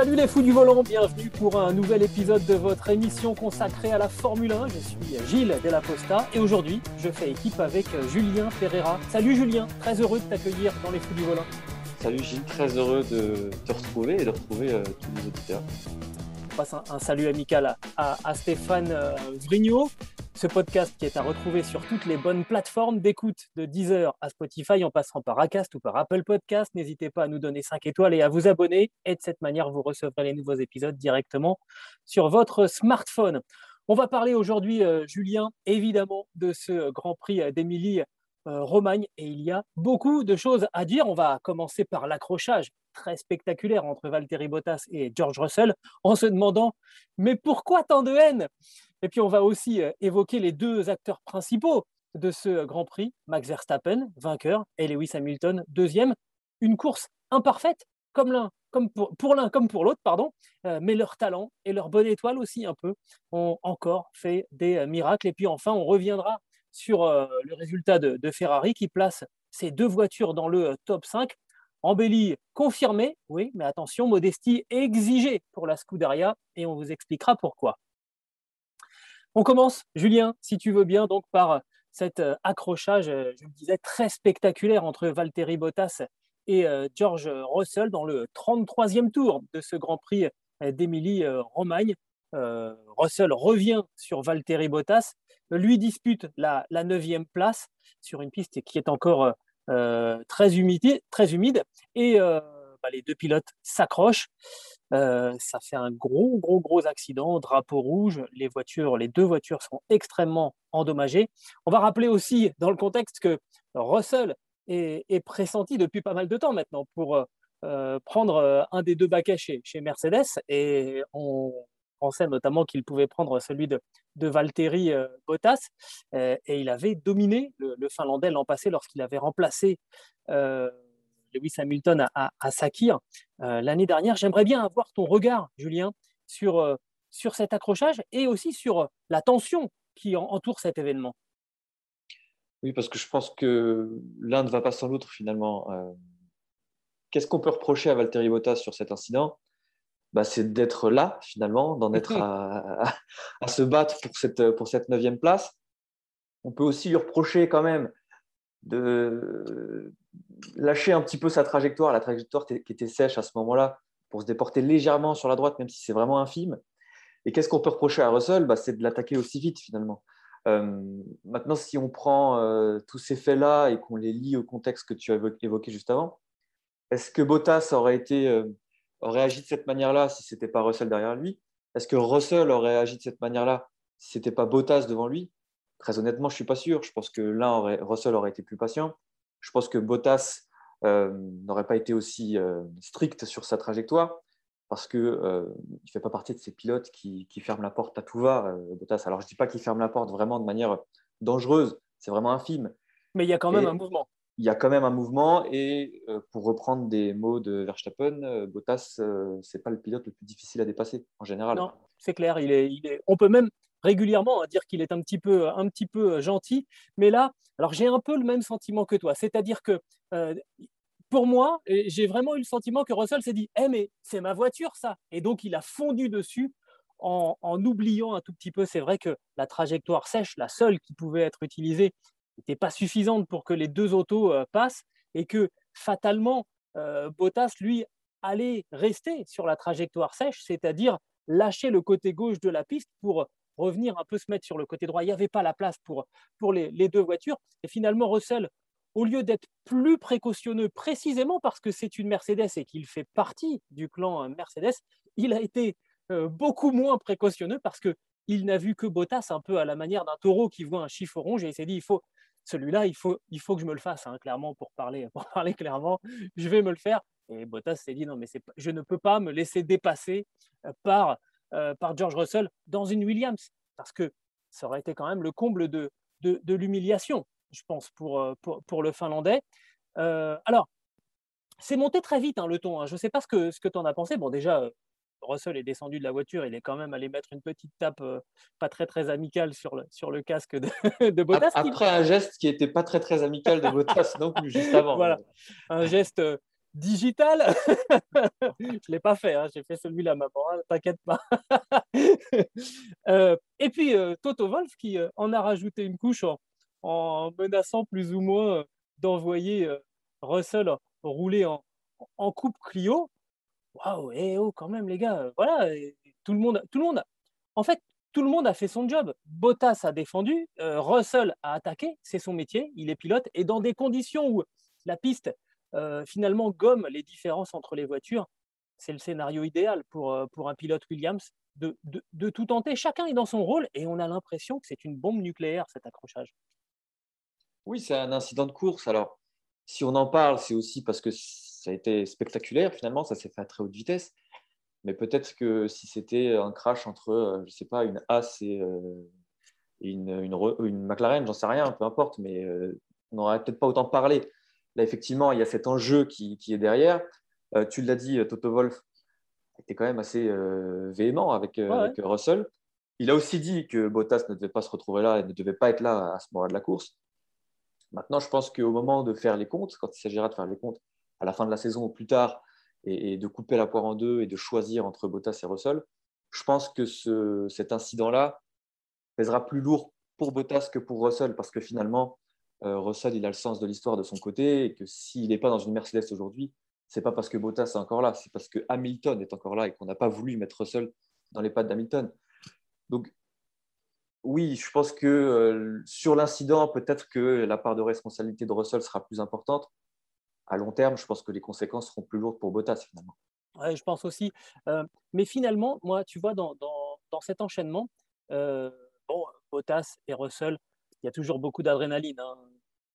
Salut les fous du volant, bienvenue pour un nouvel épisode de votre émission consacrée à la Formule 1. Je suis Gilles Della Posta et aujourd'hui je fais équipe avec Julien Ferreira. Salut Julien, très heureux de t'accueillir dans les fous du volant. Salut Gilles, très heureux de te retrouver et de retrouver euh, tous les auditeurs. On passe un, salut amical à, Stéphane euh. Ce podcast qui est à retrouver sur toutes les bonnes plateformes d'écoute de Deezer à Spotify en passant par Acast ou par Apple Podcast. N'hésitez pas à nous donner 5 étoiles et à vous abonner. Et de cette manière, vous recevrez les nouveaux épisodes directement sur votre smartphone. On va parler aujourd'hui, euh, Julien, évidemment, de ce Grand Prix euh, Romagne. Et il y a beaucoup de choses à dire. On va commencer par l'accrochage très spectaculaire entre Valtteri Bottas et George Russell en se demandant mais pourquoi tant de haine? Et puis on va aussi euh, évoquer les deux acteurs principaux de ce Grand Prix, Max Verstappen, vainqueur, et Lewis Hamilton, deuxième. Une course imparfaite, comme l'un, pour, l'un comme pour l'autre, pardon, euh, mais leur talent et leur bonne étoile aussi un peu ont encore fait des miracles. Et puis enfin, on reviendra sur euh, le résultat de, Ferrari qui place ces deux voitures dans le euh, top 5. Embellie confirmée, oui, mais attention, modestie exigée pour la Scuderia et on vous expliquera pourquoi. On commence, Julien, si tu veux bien, donc par cet euh, accrochage, je le disais, très spectaculaire entre Valtteri Bottas et George Russell dans le 33e tour de ce Grand Prix d'Émilie-Romagne. Russell revient sur Valtteri Bottas lui dispute la, neuvième place sur une piste qui est encore euh, très, humide, très humide. Et euh, bah, les deux pilotes s'accrochent. Euh, ça fait un gros, gros, gros accident, drapeau rouge. Les voitures, les deux voitures sont extrêmement endommagées. On va rappeler aussi dans le contexte que Russell est, pressenti depuis pas mal de temps maintenant pour prendre un des deux baquets chez, chez Mercedes. Et on, pensait notamment qu'il pouvait prendre celui de, de Valtteri euh, Bottas, euh, et il avait dominé le, Finlandais l'an passé lorsqu'il avait remplacé euh, Lewis Hamilton à, à, Sakir l'année dernière. J'aimerais bien avoir ton regard, Julien, sur, sur cet accrochage et aussi sur la tension qui entoure cet événement. Oui, parce que je pense que l'un ne va pas sans l'autre finalement. Qu'est-ce qu'on peut reprocher à Valtteri Bottas sur cet incident? Bah, c'est d'être là finalement, d'en être à, se battre pour cette, pour cette neuvième place. On peut aussi lui reprocher quand même de lâcher un petit peu sa trajectoire, la trajectoire qui était sèche à ce moment-là, pour se déporter légèrement sur la droite, même si c'est vraiment infime. Et qu'est-ce qu'on peut reprocher à Russell? Bah, C'est de l'attaquer aussi vite finalement. Euh, maintenant, si on prend euh, tous ces faits-là et qu'on les lit au contexte que tu as évoqué juste avant, est-ce que Bottas aurait été euh, aurait agi de cette manière-là si ce n'était pas Russell derrière lui? Est-ce que Russell aurait agi de cette manière-là si ce n'était pas Bottas devant lui? Très honnêtement, je ne suis pas sûr. Je pense que l'un, aurait, Russell aurait été plus patient. Je pense que Bottas euh, n'aurait pas été aussi euh, strict sur sa trajectoire parce qu'il euh, ne fait pas partie de ces pilotes qui, qui, ferment la porte à tout va, Bottas. Alors, je ne dis pas qu'il ferme la porte vraiment de manière dangereuse, c'est vraiment infime. Mais il y a quand même un mouvement il y a quand même un mouvement et euh, pour reprendre des mots de Verstappen, euh, Bottas, euh, c'est pas le pilote le plus difficile à dépasser en général. Non, c'est clair. Il est, il est, on peut même régulièrement dire qu'il est un petit peu, un petit peu gentil, mais là, alors j'ai un peu le même sentiment que toi, c'est-à-dire que pour moi, j'ai vraiment eu le sentiment que Russell s'est dit, eh mais c'est ma voiture ça, et donc il a fondu dessus en, en oubliant un tout petit peu. C'est vrai que la trajectoire sèche, la seule qui pouvait être utilisée, n'était pas suffisante pour que les deux autos euh, passent et que fatalement, euh, Bottas, lui, allait rester sur la trajectoire sèche, c'est-à-dire lâcher le côté gauche de la piste pour revenir un peu se mettre sur le côté droit. Il n'y avait pas la place pour, pour les, deux voitures. Et finalement, Russell, au lieu d'être plus précautionneux, précisément parce que c'est une Mercedes et qu'il fait partie du clan euh, Mercedes, il a été beaucoup moins précautionneux parce que il n'a vu que Bottas un peu à la manière d'un taureau qui voit un chiffre rouge et il s'est dit il faut celui-là, il faut, il faut que je me le fasse, hein, clairement, pour parler, pour parler clairement, je vais me le faire. Et Bottas s'est dit, non, mais je ne peux pas me laisser dépasser euh, par, euh, par George Russell dans une Williams, parce que ça aurait été quand même le comble de, de, l'humiliation, je pense, pour, pour, pour le Finlandais. alors, c'est monté très vite hein, le ton. Hein. Je ne sais pas ce que, ce que tu en as pensé. Bon, déjà, Russell est descendu de la voiture, il est quand même allé mettre une petite tape pas très très amicale sur le, sur le casque de, de Bottas. Après un geste qui n'était pas très très amical de Bottas non plus, juste avant. Voilà, un geste digital. je ne l'ai pas fait, hein. j'ai fait celui-là, maman, t'inquiète pas. et puis Toto Wolf qui en a rajouté une couche en, menaçant plus ou moins d'envoyer Russell rouler en, en coupe Clio waouh, eh oh, quand même, les gars, euh, voilà, tout le monde, tout le monde, en fait, tout le monde a fait son job. Bottas a défendu, euh, Russell a attaqué, c'est son métier, il est pilote, et dans des conditions où la piste euh, finalement gomme les différences entre les voitures, c'est le scénario idéal pour, pour un pilote Williams de, de, de, tout tenter. Chacun est dans son rôle et on a l'impression que c'est une bombe nucléaire cet accrochage. Oui, c'est un incident de course. Alors, si on en parle, c'est aussi parce que ça a été spectaculaire finalement, ça s'est fait à très haute vitesse. Mais peut-être que si c'était un crash entre, euh, je sais pas, une As et, euh, une, une, McLaren, j'en sais rien, peu importe, mais euh, on n'aurait peut-être pas autant parlé. Là, effectivement, il y a cet enjeu qui, est derrière. tu l'as dit, Toto Wolf était quand même assez véhément avec, avec, Russell. Il a aussi dit que Bottas ne devait pas se retrouver là et ne devait pas être là à ce moment de la course. Maintenant, je pense qu'au moment de faire les comptes, quand il s'agira de faire les comptes, à la fin de la saison ou plus tard et, de couper la poire en deux et de choisir entre Bottas et Russell, je pense que ce, cet incident-là pèsera plus lourd pour Bottas que pour Russell parce que finalement, euh, Russell, il a le sens de l'histoire de son côté et que s'il n'est pas dans une Mercedes aujourd'hui, c'est pas parce que Bottas est encore là, c'est parce que Hamilton est encore là et qu'on n'a pas voulu mettre Russell dans les pattes d'Hamilton. Donc, oui, je pense que euh, sur l'incident, peut-être que la part de responsabilité de Russell sera plus importante, à long terme, je pense que les conséquences seront plus lourdes pour Bottas finalement. Je pense aussi. Euh, mais finalement, moi, tu vois, dans, dans, cet enchaînement, euh, bon, Bottas et Russell, il y a toujours beaucoup d'adrénaline hein,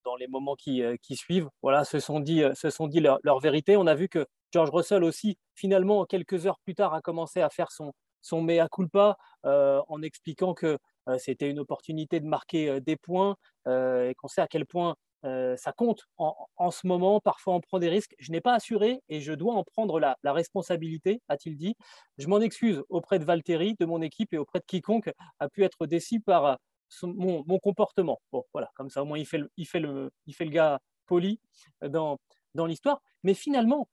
dans les moments qui, euh, qui, suivent. Voilà, se sont dit, se sont dit leur, leur, vérité. On a vu que George Russell aussi, finalement, quelques heures plus tard, a commencé à faire son, son mea culpa en expliquant que c'était une opportunité de marquer des points et qu'on sait à quel point euh, ça compte en, ce moment, parfois on prend des risques. Je n'ai pas assuré et je dois en prendre la, responsabilité, a-t-il dit. Je m'en excuse auprès de Valtteri, de mon équipe et auprès de quiconque a pu être déçu par euh, mon, comportement. Bon, voilà, comme ça au moins il fait le, il fait le, il fait le gars poli euh, dans, dans l'histoire. Mais finalement,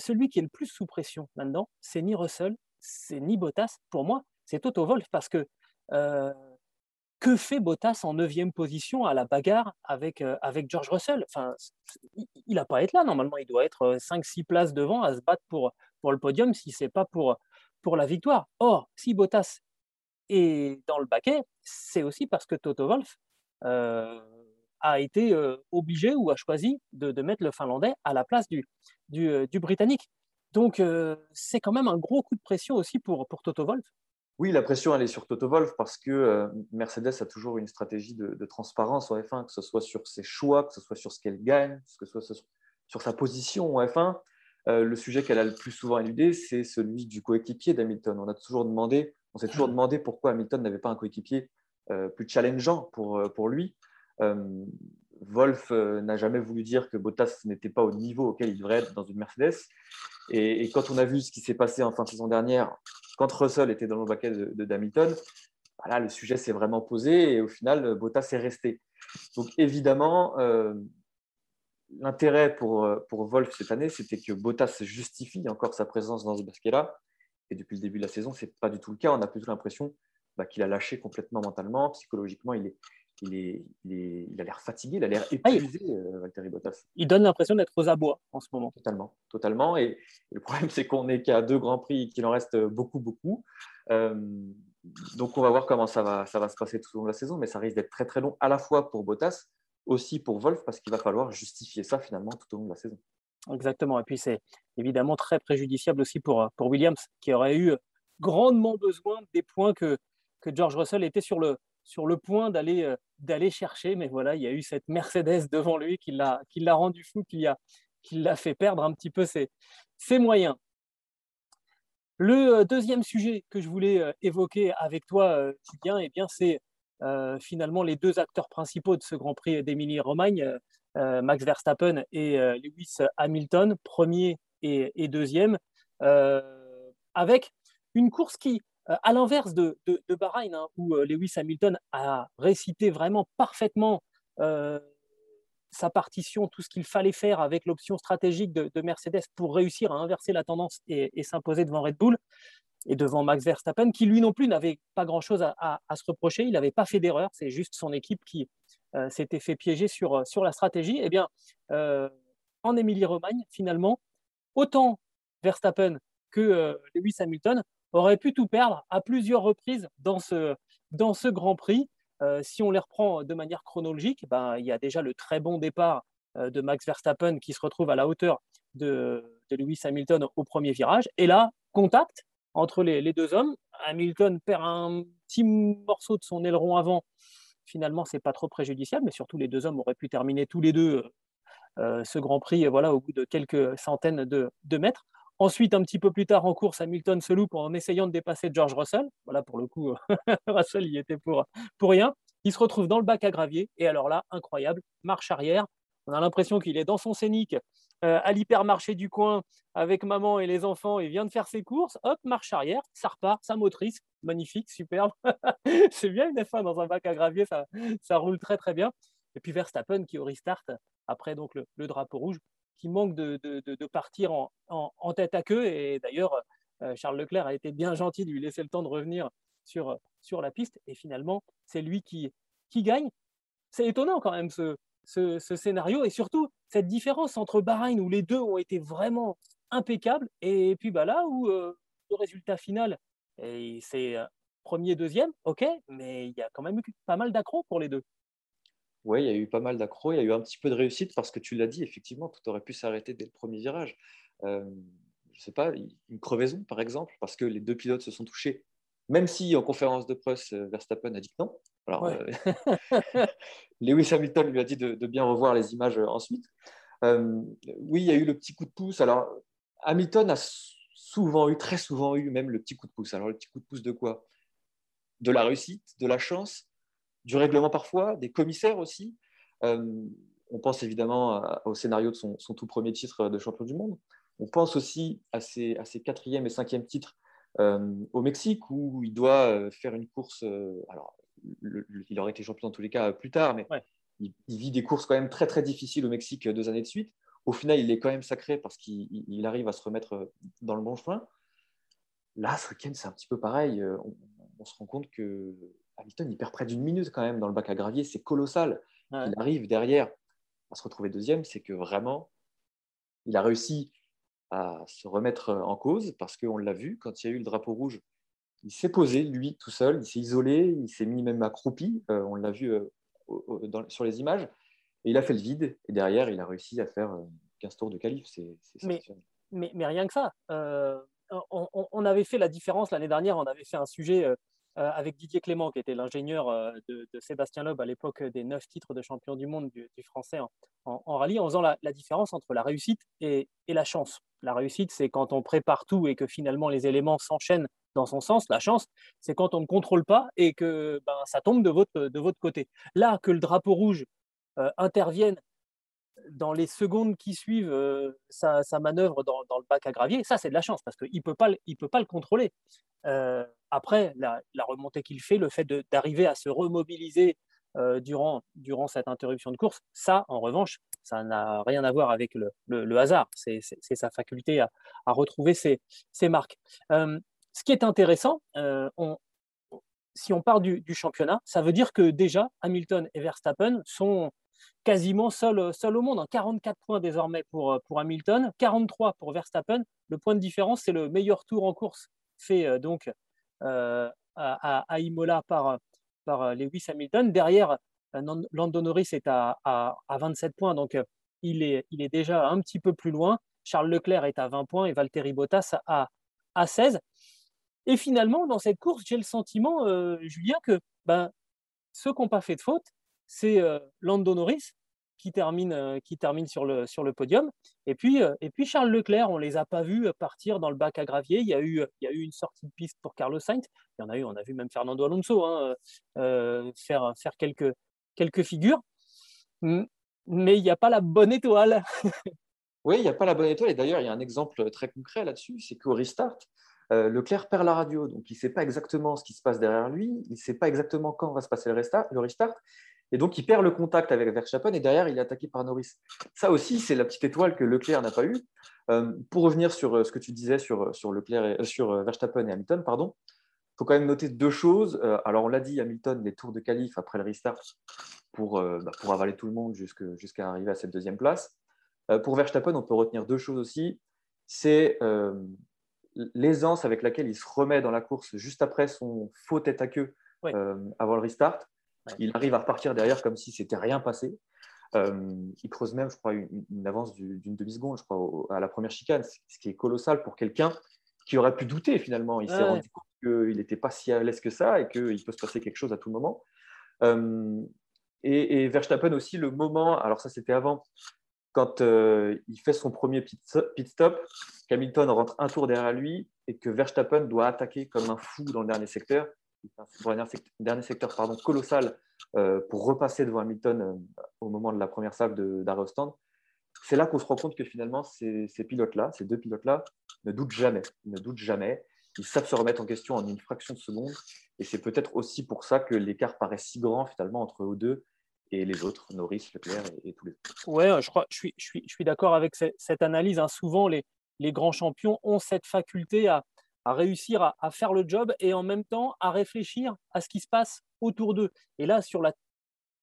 celui qui est le plus sous pression là-dedans, c'est ni Russell, c'est ni Bottas. Pour moi, c'est Toto Wolff parce que que fait Bottas en neuvième position à la bagarre avec, euh, George Russell? Enfin, Il n'a pas à être là, normalement, il doit être 5-6 euh, places devant à se battre pour, le podium si ce n'est pas pour, pour la victoire. Or, si Bottas est dans le baquet, c'est aussi parce que Toto Wolff euh, a été obligé ou a choisi de, mettre le Finlandais à la place du, du, du Britannique. Donc, c'est quand même un gros coup de pression aussi pour, pour Toto Wolff. Oui, la pression, elle est sur Toto Wolff parce que euh, Mercedes a toujours une stratégie de, transparence en F1, que ce soit sur ses choix, que ce soit sur ce qu'elle gagne, que ce soit sur, sa position en F1. Euh, le sujet qu'elle a le plus souvent éludé, c'est celui du coéquipier d'Hamilton. On a toujours demandé, on s'est toujours demandé pourquoi Hamilton n'avait pas un coéquipier euh, plus challengeant pour, pour lui. Wolf n'a jamais voulu dire que Bottas n'était pas au niveau auquel il devrait être dans une Mercedes. Et, quand on a vu ce qui s'est passé en fin de saison dernière quand Russell était dans le baquet de, de Hamilton, voilà, le sujet s'est vraiment posé et au final, Bottas est resté. Donc évidemment, euh, l'intérêt pour, pour Wolf cette année, c'était que Bottas justifie encore sa présence dans ce basket-là. Et depuis le début de la saison, ce n'est pas du tout le cas. On a plutôt l'impression bah, qu'il a lâché complètement mentalement, psychologiquement, il est, il, est, il, a l'air fatigué, il a l'air ah, épuisé, euh, Valtteri Bottas. Il donne l'impression d'être aux abois en ce moment. Totalement, totalement. Et, le problème, c'est qu'on n'est qu'à deux grands prix, qu'il en reste beaucoup, beaucoup. Euh, donc, on va voir comment ça va, ça va se passer tout au long de la saison, mais ça risque d'être très, très long à la fois pour Bottas, aussi pour Wolf, parce qu'il va falloir justifier ça finalement tout au long de la saison. Exactement. Et puis, c'est évidemment très préjudiciable aussi pour, pour Williams, qui aurait eu grandement besoin des points que, que George Russell était sur le, sur le point d'aller euh, d'aller chercher, mais voilà, il y a eu cette Mercedes devant lui qui l'a qui l'a rendu fou, qui l'a qui l'a fait perdre un petit peu ses, ses moyens. Le euh, deuxième sujet que je voulais euh, évoquer avec toi, Julien, eh bien c'est finalement les deux acteurs principaux de ce Grand Prix d'Émilie-Romagne, Max Verstappen et Lewis Hamilton, premier et, deuxième, avec une course qui, à l'inverse de, de, Bahreïn, hein, où Lewis Hamilton a récité vraiment parfaitement sa partition, tout ce qu'il fallait faire avec l'option stratégique de, Mercedes pour réussir à inverser la tendance et, s'imposer devant Red Bull et devant Max Verstappen, qui lui non plus n'avait pas grand-chose à, se reprocher. Il n'avait pas fait d'erreur, c'est juste son équipe qui euh, s'était fait piéger sur, euh, sur la stratégie. Eh bien, euh, en Émilie-Romagne, finalement, autant Verstappen que Lewis Hamilton auraient pu tout perdre à plusieurs reprises dans ce, dans ce Grand Prix. Euh, si on les reprend de manière chronologique, ben, il y a déjà le très bon départ euh, de Max Verstappen qui se retrouve à la hauteur de, Lewis Hamilton au premier virage. Et là, contact entre les, deux hommes. Hamilton perd un petit morceau de son aileron avant. Finalement, c'est pas trop préjudiciable, mais surtout les deux hommes auraient pu terminer tous les deux euh, ce Grand Prix voilà, au bout de quelques centaines de mètres. Ensuite, un petit peu plus tard en course, Hamilton se loupe en essayant de dépasser George Russell. Voilà, pour le coup, Russell y était pour, rien. Il se retrouve dans le bac à gravier. Et alors là, incroyable, marche arrière. On a l'impression qu'il est dans son scénique euh, à l'hypermarché du coin avec maman et les enfants. Il vient de faire ses courses. Hop, marche arrière, ça repart, sa motrice. Magnifique, superbe. C'est bien une F1 dans un bac à gravier, ça, ça roule très très bien. Et puis Verstappen qui au restart après donc le drapeau rouge qui manque de, partir en, tête à queue. Et d'ailleurs, euh, Charles Leclerc a été bien gentil de lui laisser le temps de revenir sur, la piste. Et finalement, c'est lui qui, gagne. C'est étonnant quand même ce, ce, scénario et surtout cette différence entre Bahreïn où les deux ont été vraiment impeccables et puis bah, là où euh, le résultat final, c'est euh, premier, deuxième, ok, mais il y a quand même eu pas mal d'accros pour les deux. Oui, il y a eu pas mal d'accros, il y a eu un petit peu de réussite parce que tu l'as dit, effectivement, tout aurait pu s'arrêter dès le premier virage. Euh, je ne sais pas, une crevaison par exemple, parce que les deux pilotes se sont touchés, même si en conférence de presse, euh, Verstappen a dit que non. Alors, euh, Lewis Hamilton lui a dit de, bien revoir les images ensuite. oui, il y a eu le petit coup de pouce. Alors, Hamilton a souvent eu, très souvent eu même le petit coup de pouce. Alors, le petit coup de pouce de quoi? De la réussite, de la chance du règlement parfois, des commissaires aussi. Euh, on pense évidemment au scénario de son, tout premier titre de champion du monde. On pense aussi à ses, à ses quatrième et cinquième titres euh, au Mexique où il doit euh, faire une course. alors, il aurait été champion dans tous les cas plus tard, mais il, vit des courses quand même très très difficiles au Mexique deux années de suite. Au final, il est quand même sacré parce qu'il arrive à se remettre dans le bon chemin. Là, ce week-end, c'est un petit peu pareil. on, se rend compte que Hamilton, il perd près d'une minute quand même dans le bac à gravier, c'est colossal. Il arrive derrière à se retrouver deuxième, c'est que vraiment, il a réussi à se remettre en cause parce qu'on l'a vu, quand il y a eu le drapeau rouge, il s'est posé, lui, tout seul, il s'est isolé, il s'est mis même accroupi, euh, on l'a vu euh, sur les images, et il a fait le vide, et derrière, il a réussi à faire 15 euh, tours de qualif. C'est mais, mais, mais, rien que ça. On, on, avait fait la différence l'année dernière, on avait fait un sujet avec Didier Clément, qui était l'ingénieur euh, de, Sébastien Loeb à l'époque des neuf titres de champion du monde du, français en, rallye, en faisant la, différence entre la réussite et, la chance. La réussite, c'est quand on prépare tout et que finalement les éléments s'enchaînent dans son sens. La chance, c'est quand on ne contrôle pas et que ben, ça tombe de votre, côté. Là, que le drapeau rouge euh, intervienne dans les secondes qui suivent euh, sa, manœuvre dans, le bac à gravier, ça c'est de la chance parce qu'il ne peut, pas, peut pas le contrôler. Euh, après, la, remontée qu'il fait, le fait d'arriver à se remobiliser euh, durant, durant cette interruption de course, ça en revanche, ça n'a rien à voir avec le, hasard, c'est sa faculté à, retrouver ses, marques. ce qui est intéressant, si on part du, championnat, ça veut dire que déjà Hamilton et Verstappen sont quasiment seul, seul au monde. 44 hein. points désormais pour, euh, Hamilton, 43 pour Verstappen. Le point de différence, c'est le meilleur tour en course fait euh, donc euh, à, Imola par, Lewis Hamilton. Derrière, Lando Norris est à, à, 27 points, donc il est, il est déjà un petit peu plus loin. Charles Leclerc est à 20 points et Valtteri Bottas à, à 16. Et finalement, dans cette course, j'ai le sentiment, Julien, que ben, ceux qui n'ont pas fait de faute, c'est Lando Norris qui termine, qui termine sur, le, sur le podium. Et puis, et puis Charles Leclerc, on ne les a pas vus partir dans le bac à gravier. Il y a eu, il y a eu une sortie de piste pour Carlos Sainz. Il y en a eu, on a vu même Fernando Alonso hein, faire, faire quelques, quelques figures. Mais il n'y a pas la bonne étoile. oui, il n'y a pas la bonne étoile. Et d'ailleurs, il y a un exemple très concret là-dessus c'est qu'au restart, euh, Leclerc perd la radio, donc il ne sait pas exactement ce qui se passe derrière lui, il ne sait pas exactement quand va se passer le restart, le restart et donc il perd le contact avec Verstappen, et derrière, il est attaqué par Norris. Ça aussi, c'est la petite étoile que Leclerc n'a pas eue. Euh, pour revenir sur euh, ce que tu disais sur, sur, Leclerc sur Verstappen et Hamilton, pardon, il faut quand même noter deux choses. alors, on l'a dit, Hamilton, les tours de qualif après le restart pour, bah, pour avaler tout le monde jusqu'à arriver à cette deuxième place. pour Verstappen, on peut retenir deux choses aussi. C'est l'aisance avec laquelle il se remet dans la course juste après son faux tête à queue euh, avant le restart. Il arrive à repartir derrière comme si c'était rien passé. Euh, il creuse même, je crois, une, avance d'une demi-seconde, je crois, à la première chicane, ce qui est colossal pour quelqu'un qui aurait pu douter finalement. Il s'est rendu compte qu'il n'était pas si à l'aise que ça et qu'il peut se passer quelque chose à tout moment. Euh, et, et, Verstappen aussi, le moment, alors ça c'était avant, quand euh, il fait son premier pit stop, Hamilton rentre un tour derrière lui et que Verstappen doit attaquer comme un fou dans le dernier secteur, dernier secteur pardon, colossal euh, pour repasser devant Hamilton euh, au moment de la première salve d'arrêt stand. C'est là qu'on se rend compte que finalement, ces, pilotes-là, ces deux pilotes-là, ne doutent jamais. Ils ne doutent jamais. Ils savent se remettre en question en une fraction de seconde. Et c'est peut-être aussi pour ça que l'écart paraît si grand finalement entre eux deux et les autres, Norris, Leclerc et, tous les autres. Ouais, je je suis, je suis, je suis d'accord avec cette, analyse. Hein. Souvent, les, les grands champions ont cette faculté à, à réussir à, faire le job et en même temps à réfléchir à ce qui se passe autour d'eux. Et là, sur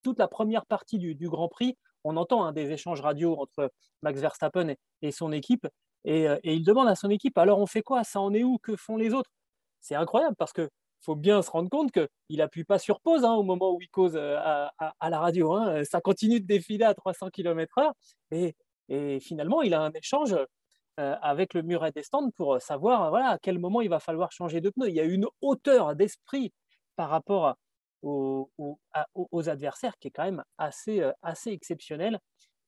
toute la première partie du, Grand Prix, on entend hein, des échanges radio entre Max Verstappen et, son équipe. Et, euh, et, il demande à son équipe, alors on fait quoi? Ça en est où? Que font les autres? C'est incroyable parce que faut bien se rendre compte qu'il appuie pas sur pause hein, au moment où il cause euh, à, la radio. Hein. Ça continue de défiler à 300 km/h. Et, finalement, il a un échange avec le muret des stands pour savoir voilà, à quel moment il va falloir changer de pneu. Il y a une hauteur d'esprit par rapport aux, adversaires qui est quand même assez, euh, assez exceptionnelle.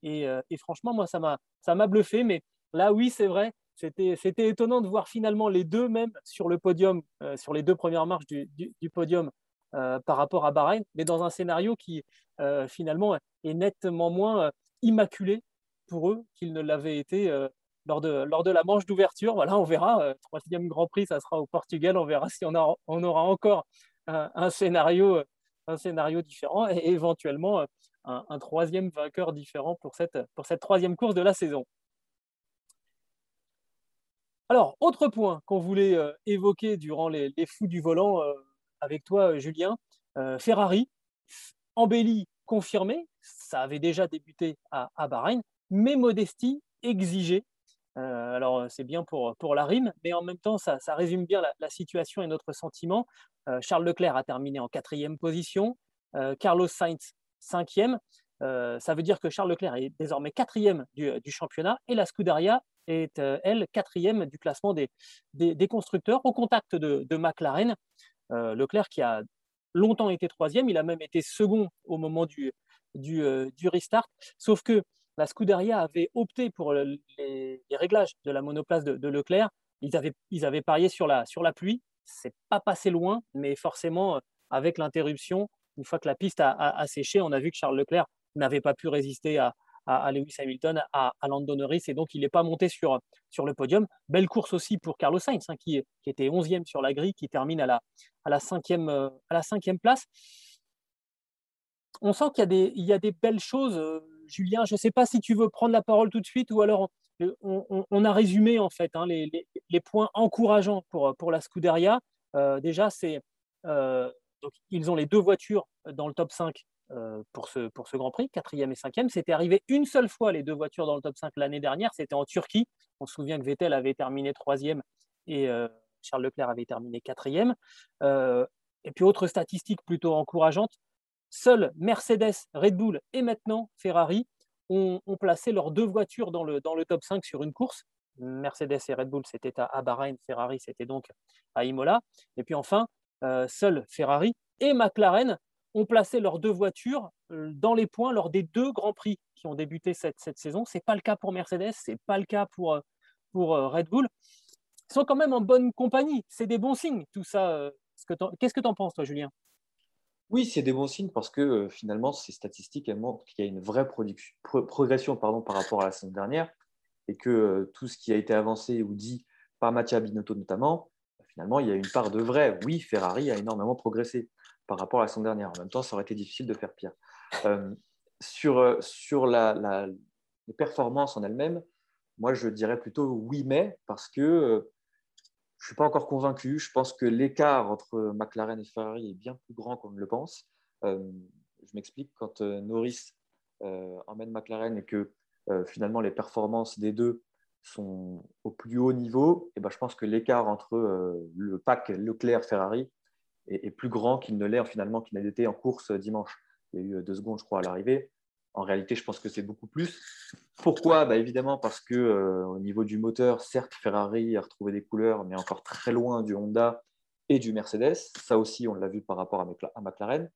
Et, franchement, moi, ça m'a bluffé. Mais là, oui, c'est vrai, c'était étonnant de voir finalement les deux même sur le podium, euh, sur les deux premières marches du, podium euh, par rapport à Bahreïn, mais dans un scénario qui euh, finalement est nettement moins immaculé pour eux qu'il ne l'avait été lors, de, la manche d'ouverture. On verra. troisième Grand Prix, ça sera au Portugal. On verra si on, aura encore un, scénario, un scénario différent et éventuellement un, un, troisième vainqueur différent pour cette, troisième course de la saison. Alors, autre point qu'on voulait euh, évoquer durant les, fous du volant euh, avec toi, euh, Julien, Ferrari, embelli, confirmé, ça avait déjà débuté à, Bahreïn, mais modestie exigée. Alors, c'est bien pour, pour la rime, mais en même temps, ça, résume bien la, situation et notre sentiment. Charles Leclerc a terminé en quatrième position, Carlos Sainz cinquième. ça veut dire que Charles Leclerc est désormais quatrième du, du championnat et la Scuderia est, euh, elle, quatrième du classement des, des, constructeurs au contact de, de McLaren. Euh, Leclerc qui a longtemps été troisième, il a même été second au moment du, du, euh, du restart, sauf que la Scuderia avait opté pour les, réglages de la monoplace de, Leclerc. Ils avaient, ils avaient parié sur la, sur la pluie. C'est pas passé loin, mais forcément, avec l'interruption, une fois que la piste a, séché, on a vu que Charles Leclerc n'avait pas pu résister à, Lewis Hamilton, à, à, Lando Norris, et donc il n'est pas monté sur, sur le podium. Belle course aussi pour Carlos Sainz, hein, qui, qui, était 11e sur la grille, qui termine à la, à la, cinquième, euh, à la cinquième place. On sent qu'il y, y a des belles choses. Euh, Julien, je ne sais pas si tu veux prendre la parole tout de suite ou alors on, on, a résumé en fait hein, les, points encourageants pour, pour la Scuderia. Euh, déjà, c'est donc, ils ont les deux voitures dans le top 5 euh, pour, ce, pour ce Grand Prix, quatrième et cinquième. C'était arrivé une seule fois les deux voitures dans le top 5 l'année dernière, c'était en Turquie. On se souvient que Vettel avait terminé troisième et euh, Charles Leclerc avait terminé quatrième. Euh, et puis autre statistique plutôt encourageante, seuls Mercedes, Red Bull et maintenant Ferrari ont, placé leurs deux voitures dans le, dans le top 5 sur une course. Mercedes et Red Bull, c'était à, Bahreïn, Ferrari, c'était donc à Imola. Et puis enfin, seuls Ferrari et McLaren ont placé leurs deux voitures dans les points lors des deux grands prix qui ont débuté cette, cette saison. Ce n'est pas le cas pour Mercedes, ce n'est pas le cas pour, pour Red Bull. Ils sont quand même en bonne compagnie. C'est des bons signes, tout ça. Qu'est-ce que tu en penses, toi, Julien? Oui, c'est des bons signes parce que finalement, ces statistiques montrent qu'il y a une vraie progression par rapport à la semaine dernière et que tout ce qui a été avancé ou dit par Mattia Binotto notamment, finalement, il y a une part de vrai. Oui, Ferrari a énormément progressé par rapport à la semaine dernière. En même temps, ça aurait été difficile de faire pire. Sur sur la, les performances en elles-mêmes, moi, je dirais plutôt oui, mais parce que je ne suis pas encore convaincu. Je pense que l'écart entre McLaren et Ferrari est bien plus grand qu'on ne le pense. Euh, je m'explique, quand euh, Norris euh, emmène McLaren et que finalement les performances des deux sont au plus haut niveau, et eh ben, je pense que l'écart entre le pack Leclerc-Ferrari est, plus grand qu'il ne l'est finalement qu'il n'a été en course dimanche. Il y a eu deux secondes, je crois, à l'arrivée. En réalité, je pense que c'est beaucoup plus. Pourquoi? Bah, Évidemment parce que euh, au niveau du moteur, certes, Ferrari a retrouvé des couleurs, mais encore très loin du Honda et du Mercedes. Ça aussi, on l'a vu par rapport à McLaren.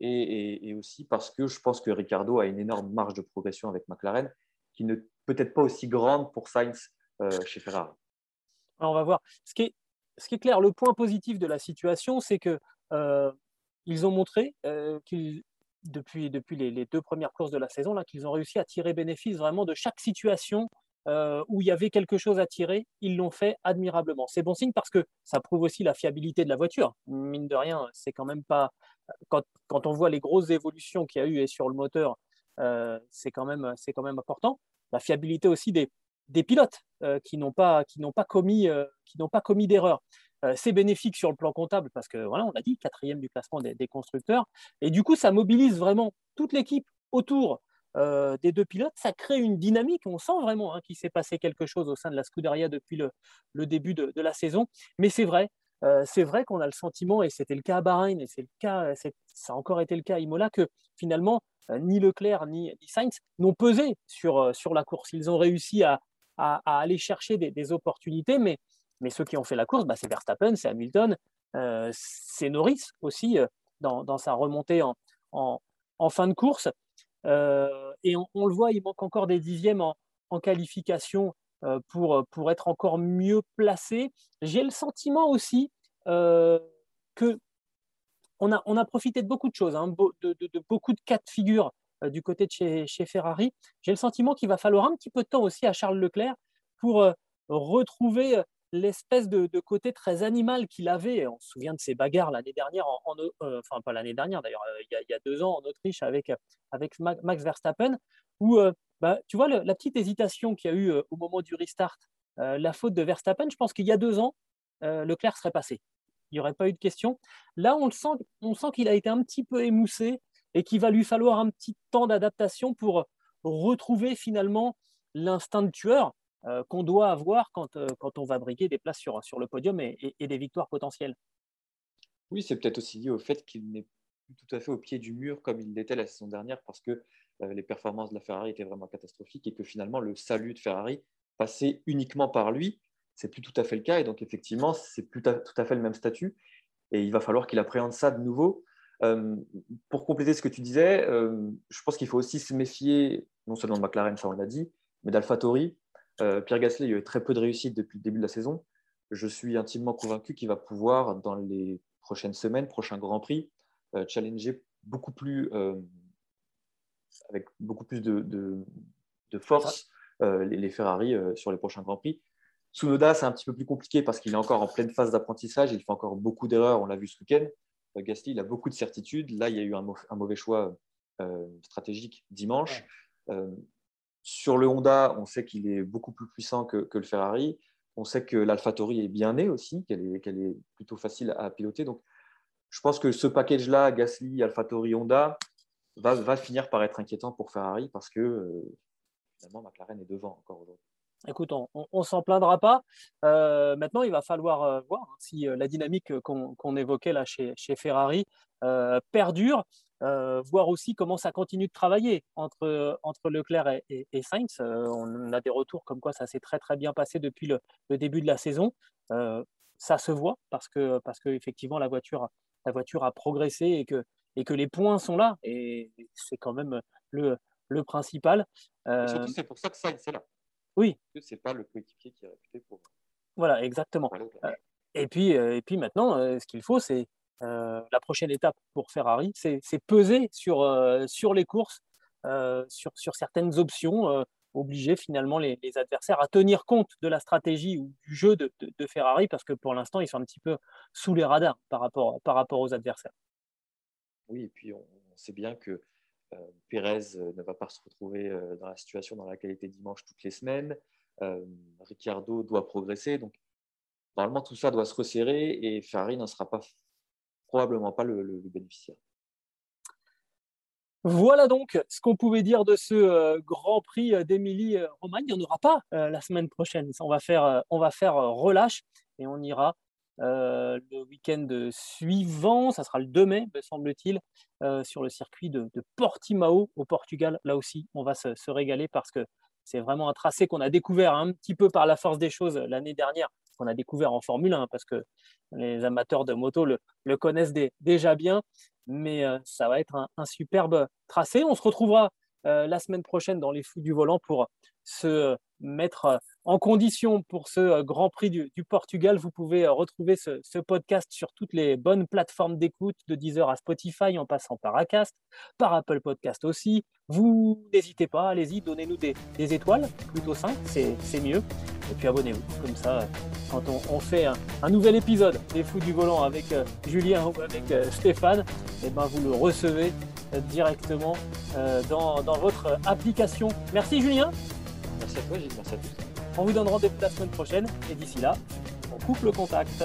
Et, aussi parce que je pense que Ricardo a une énorme marge de progression avec McLaren, qui n'est peut-être pas aussi grande pour Sainz euh, chez Ferrari. Alors on va voir. Ce qui, est, ce qui est clair, le point positif de la situation, c'est que euh, ils ont montré qu'ils depuis, depuis les, deux premières courses de la saison, là, qu'ils ont réussi à tirer bénéfice vraiment de chaque situation euh, où il y avait quelque chose à tirer. Ils l'ont fait admirablement. C'est bon signe parce que ça prouve aussi la fiabilité de la voiture. Mine de rien, c'est quand même pas. Quand, quand, on voit les grosses évolutions qu'il y a eu et sur le moteur, euh, c'est quand, même, quand même important. La fiabilité aussi des, des pilotes euh, qui n'ont pas, pas commis, qui pas commis d'erreur. Euh, c'est bénéfique sur le plan comptable parce que, voilà, on a dit, quatrième du classement des, constructeurs. Et du coup, ça mobilise vraiment toute l'équipe autour euh, des deux pilotes. Ça crée une dynamique. On sent vraiment hein, qu'il s'est passé quelque chose au sein de la Scuderia depuis le, début de, la saison. Mais c'est vrai, euh, c'est vrai qu'on a le sentiment, et c'était le cas à Bahreïn, et c'est le cas, ça a encore été le cas à Imola, que finalement, ni Leclerc ni, Sainz n'ont pesé sur, sur la course. Ils ont réussi à, aller chercher des, des opportunités, mais mais ceux qui ont fait la course, bah, c'est Verstappen, c'est Hamilton, euh, c'est Norris aussi euh, dans, sa remontée en, fin de course. Euh, et on, le voit, il manque encore des dixièmes en, qualification pour, être encore mieux placé. J'ai le sentiment aussi que on a, profité de beaucoup de choses, hein, de, beaucoup de cas de figure du côté de chez Ferrari. J'ai le sentiment qu'il va falloir un petit peu de temps aussi à Charles Leclerc pour retrouver l'espèce de, côté très animal qu'il avait. On se souvient de ses bagarres l'année dernière, en, euh, enfin pas l'année dernière d'ailleurs, euh, il, y a deux ans en Autriche avec, avec Max Verstappen, où euh, bah, tu vois la petite hésitation qu'il y a eu au moment du restart, la faute de Verstappen, je pense qu'il y a deux ans, Leclerc serait passé. Il n'y aurait pas eu de question. Là, on le sent, on sent qu'il a été un petit peu émoussé et qu'il va lui falloir un petit temps d'adaptation pour retrouver finalement l'instinct de tueur euh, qu'on doit avoir quand, euh, quand, on va briguer des places sur, sur le podium et, des victoires potentielles. Oui, c'est peut-être aussi lié au fait qu'il n'est plus tout à fait au pied du mur comme il l'était la saison dernière parce que euh, les performances de la Ferrari étaient vraiment catastrophiques et que finalement le salut de Ferrari passait uniquement par lui. C'est plus tout à fait le cas et donc effectivement, c'est plus tout à fait le même statut et il va falloir qu'il appréhende ça de nouveau. pour compléter ce que tu disais, je pense qu'il faut aussi se méfier, non seulement de McLaren, ça on l'a dit, mais d'AlphaTauri, Pierre Gasly a eu très peu de réussite depuis le début de la saison. Je suis intimement convaincu qu'il va pouvoir, dans les prochaines semaines, prochain Grand Prix, euh, challenger beaucoup plus, euh, avec beaucoup plus de, force les, Ferrari sur les prochains Grands Prix. Tsunoda, c'est un petit peu plus compliqué parce qu'il est encore en pleine phase d'apprentissage. Il fait encore beaucoup d'erreurs. On l'a vu ce week-end. Gasly, il a beaucoup de certitudes. Là, il y a eu un, mauvais choix stratégique dimanche. Sur le Honda, on sait qu'il est beaucoup plus puissant que, le Ferrari. On sait que l'AlphaTauri est bien né aussi, qu'elle est, plutôt facile à piloter. Donc, je pense que ce package-là, Gasly, AlphaTauri, Honda, va, finir par être inquiétant pour Ferrari parce que euh, finalement, McLaren est devant encore aujourd'hui. Écoute, on ne s'en plaindra pas. Euh, maintenant, il va falloir euh, voir hein, si la dynamique qu'on évoquait là chez, Ferrari perdure. Euh, voir aussi comment ça continue de travailler entre, entre Leclerc et, Sainz. Euh, on a des retours comme quoi ça s'est très très bien passé depuis le, début de la saison. Euh, ça se voit parce que parce que effectivement la voiture la voiture a progressé et que et que les points sont là. Et c'est quand même le, le principal. surtout, c'est pour ça que ça, c'est là. Oui. C'est pas le coéquipier qui est réputé pour. Voilà, exactement. et, puis, et puis maintenant, ce qu'il faut, c'est la prochaine étape pour Ferrari, c'est peser sur, sur les courses, sur, sur certaines options obliger finalement les, adversaires à tenir compte de la stratégie ou du jeu de, Ferrari parce que pour l'instant, ils sont un petit peu sous les radars par rapport, aux adversaires. Oui, et puis on, sait bien que euh, Pérez euh, ne va pas se retrouver euh, dans la situation dans laquelle il était dimanche toutes les semaines. Euh, Ricciardo doit progresser. Donc, normalement, tout ça doit se resserrer et Ferrari n'en sera pas probablement pas le bénéficiaire. Voilà donc ce qu'on pouvait dire de ce euh, Grand Prix euh, d'Émilie-Romagne. Il n'y en aura pas euh, la semaine prochaine. On va faire, on va faire relâche et on ira le week-end suivant. Ça sera le 2 mai, me semble-t-il, sur le circuit de, Portimao au Portugal. Là aussi, on va se, régaler parce que c'est vraiment un tracé qu'on a découvert un petit peu par la force des choses l'année dernière, qu'on a découvert en Formule 1 parce que les amateurs de moto le, connaissent déjà bien mais euh, ça va être un, superbe tracé. On se retrouvera la semaine prochaine dans les fous du volant pour se mettre en condition pour ce Grand Prix du, Portugal. Vous pouvez retrouver ce, podcast sur toutes les bonnes plateformes d'écoute, de Deezer à Spotify, en passant par Acast, par Apple Podcast aussi. Vous n'hésitez pas, allez-y, donnez-nous des, étoiles, plutôt 5, c'est mieux. Et puis abonnez-vous, comme ça, quand on, fait un, nouvel épisode des Fous du Volant avec euh, Julien ou avec euh, Stéphane, et eh ben vous le recevez euh, directement dans, dans votre application. Merci Julien. Merci à toi Gilles, merci à tous. On vous donne rendez-vous la semaine prochaine et d'ici là, on coupe le contact.